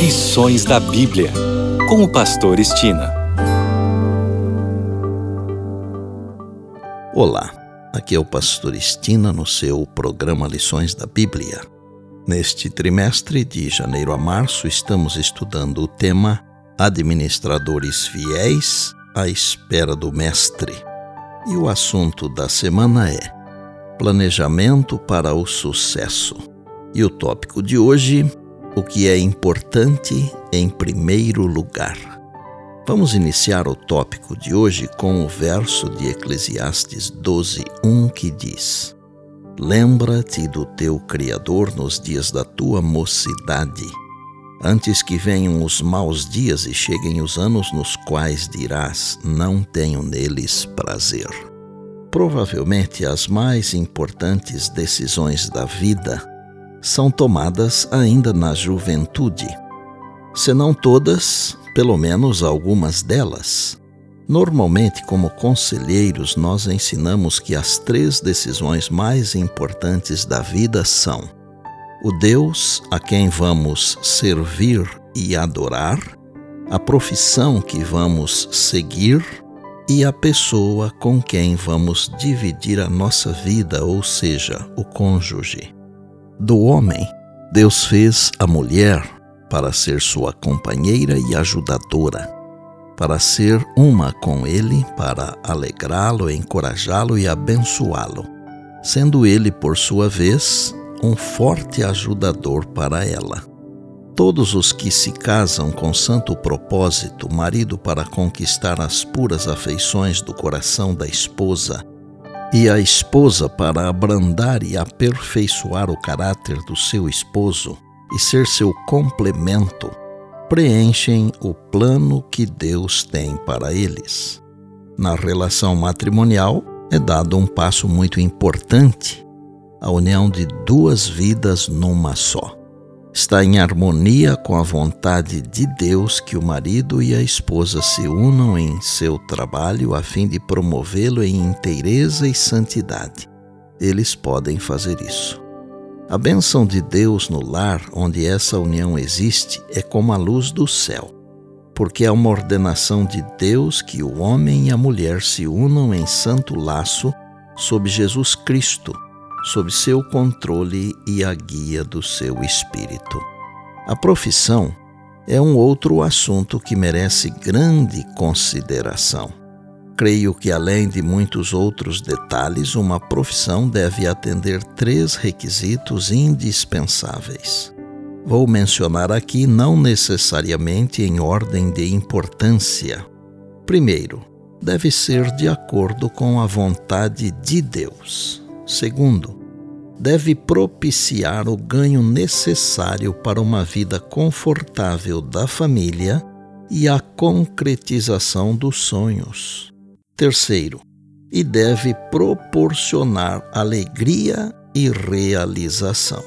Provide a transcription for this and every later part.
Lições da Bíblia, com o Pastor Estina. Olá, aqui é o Pastor Estina no seu programa Lições da Bíblia. Neste trimestre, de janeiro a março, estamos estudando o tema Administradores Fiéis à Espera do Mestre. E o assunto da semana é Planejamento para o Sucesso. E o tópico de hoje o que é importante em primeiro lugar. Vamos iniciar o tópico de hoje com o verso de Eclesiastes 12:1 que diz: Lembra-te do teu Criador nos dias da tua mocidade, antes que venham os maus dias e cheguem os anos nos quais dirás: Não tenho neles prazer. Provavelmente as mais importantes decisões da vida são tomadas ainda na juventude. Se não todas, pelo menos algumas delas. Normalmente, como conselheiros, nós ensinamos que as três decisões mais importantes da vida são o Deus a quem vamos servir e adorar, a profissão que vamos seguir e a pessoa com quem vamos dividir a nossa vida, ou seja, o cônjuge. Do homem, Deus fez a mulher para ser sua companheira e ajudadora, para ser uma com ele, para alegrá-lo, encorajá-lo e abençoá-lo, sendo ele, por sua vez, um forte ajudador para ela. Todos os que se casam com santo propósito, marido para conquistar as puras afeições do coração da esposa, e a esposa para abrandar e aperfeiçoar o caráter do seu esposo e ser seu complemento, preenchem o plano que Deus tem para eles. Na relação matrimonial, é dado um passo muito importante a união de duas vidas numa só está em harmonia com a vontade de Deus que o marido e a esposa se unam em seu trabalho a fim de promovê-lo em inteireza e santidade. Eles podem fazer isso. A bênção de Deus no lar onde essa união existe é como a luz do céu, porque é uma ordenação de Deus que o homem e a mulher se unam em santo laço sob Jesus Cristo sob seu controle e a guia do seu espírito. A profissão é um outro assunto que merece grande consideração. Creio que, além de muitos outros detalhes, uma profissão deve atender três requisitos indispensáveis. Vou mencionar aqui não necessariamente em ordem de importância. Primeiro, deve ser de acordo com a vontade de Deus. Segundo, deve propiciar o ganho necessário para uma vida confortável da família e a concretização dos sonhos. Terceiro, e deve proporcionar alegria e realização.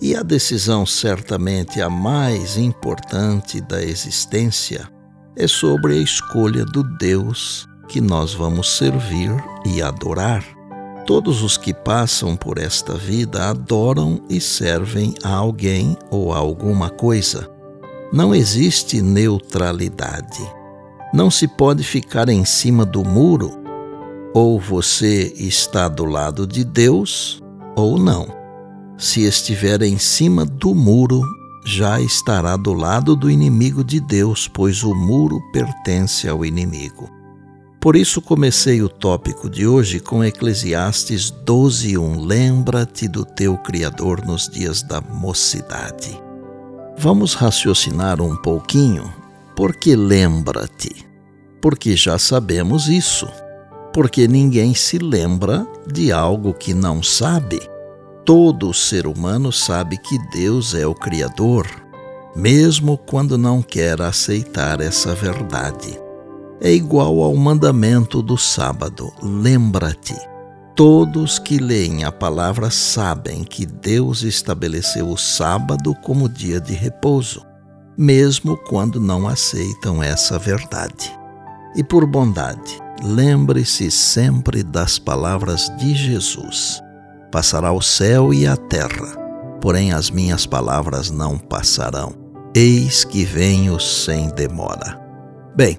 E a decisão, certamente a mais importante da existência, é sobre a escolha do Deus que nós vamos servir e adorar. Todos os que passam por esta vida adoram e servem a alguém ou a alguma coisa. Não existe neutralidade. Não se pode ficar em cima do muro. Ou você está do lado de Deus ou não. Se estiver em cima do muro, já estará do lado do inimigo de Deus, pois o muro pertence ao inimigo. Por isso comecei o tópico de hoje com Eclesiastes 12:1. Lembra-te do teu Criador nos dias da mocidade. Vamos raciocinar um pouquinho. Por que lembra-te? Porque já sabemos isso. Porque ninguém se lembra de algo que não sabe. Todo ser humano sabe que Deus é o Criador, mesmo quando não quer aceitar essa verdade é igual ao mandamento do sábado: lembra-te. Todos que leem a palavra sabem que Deus estabeleceu o sábado como dia de repouso, mesmo quando não aceitam essa verdade. E por bondade, lembre-se sempre das palavras de Jesus: Passará o céu e a terra, porém as minhas palavras não passarão. Eis que venho sem demora. Bem,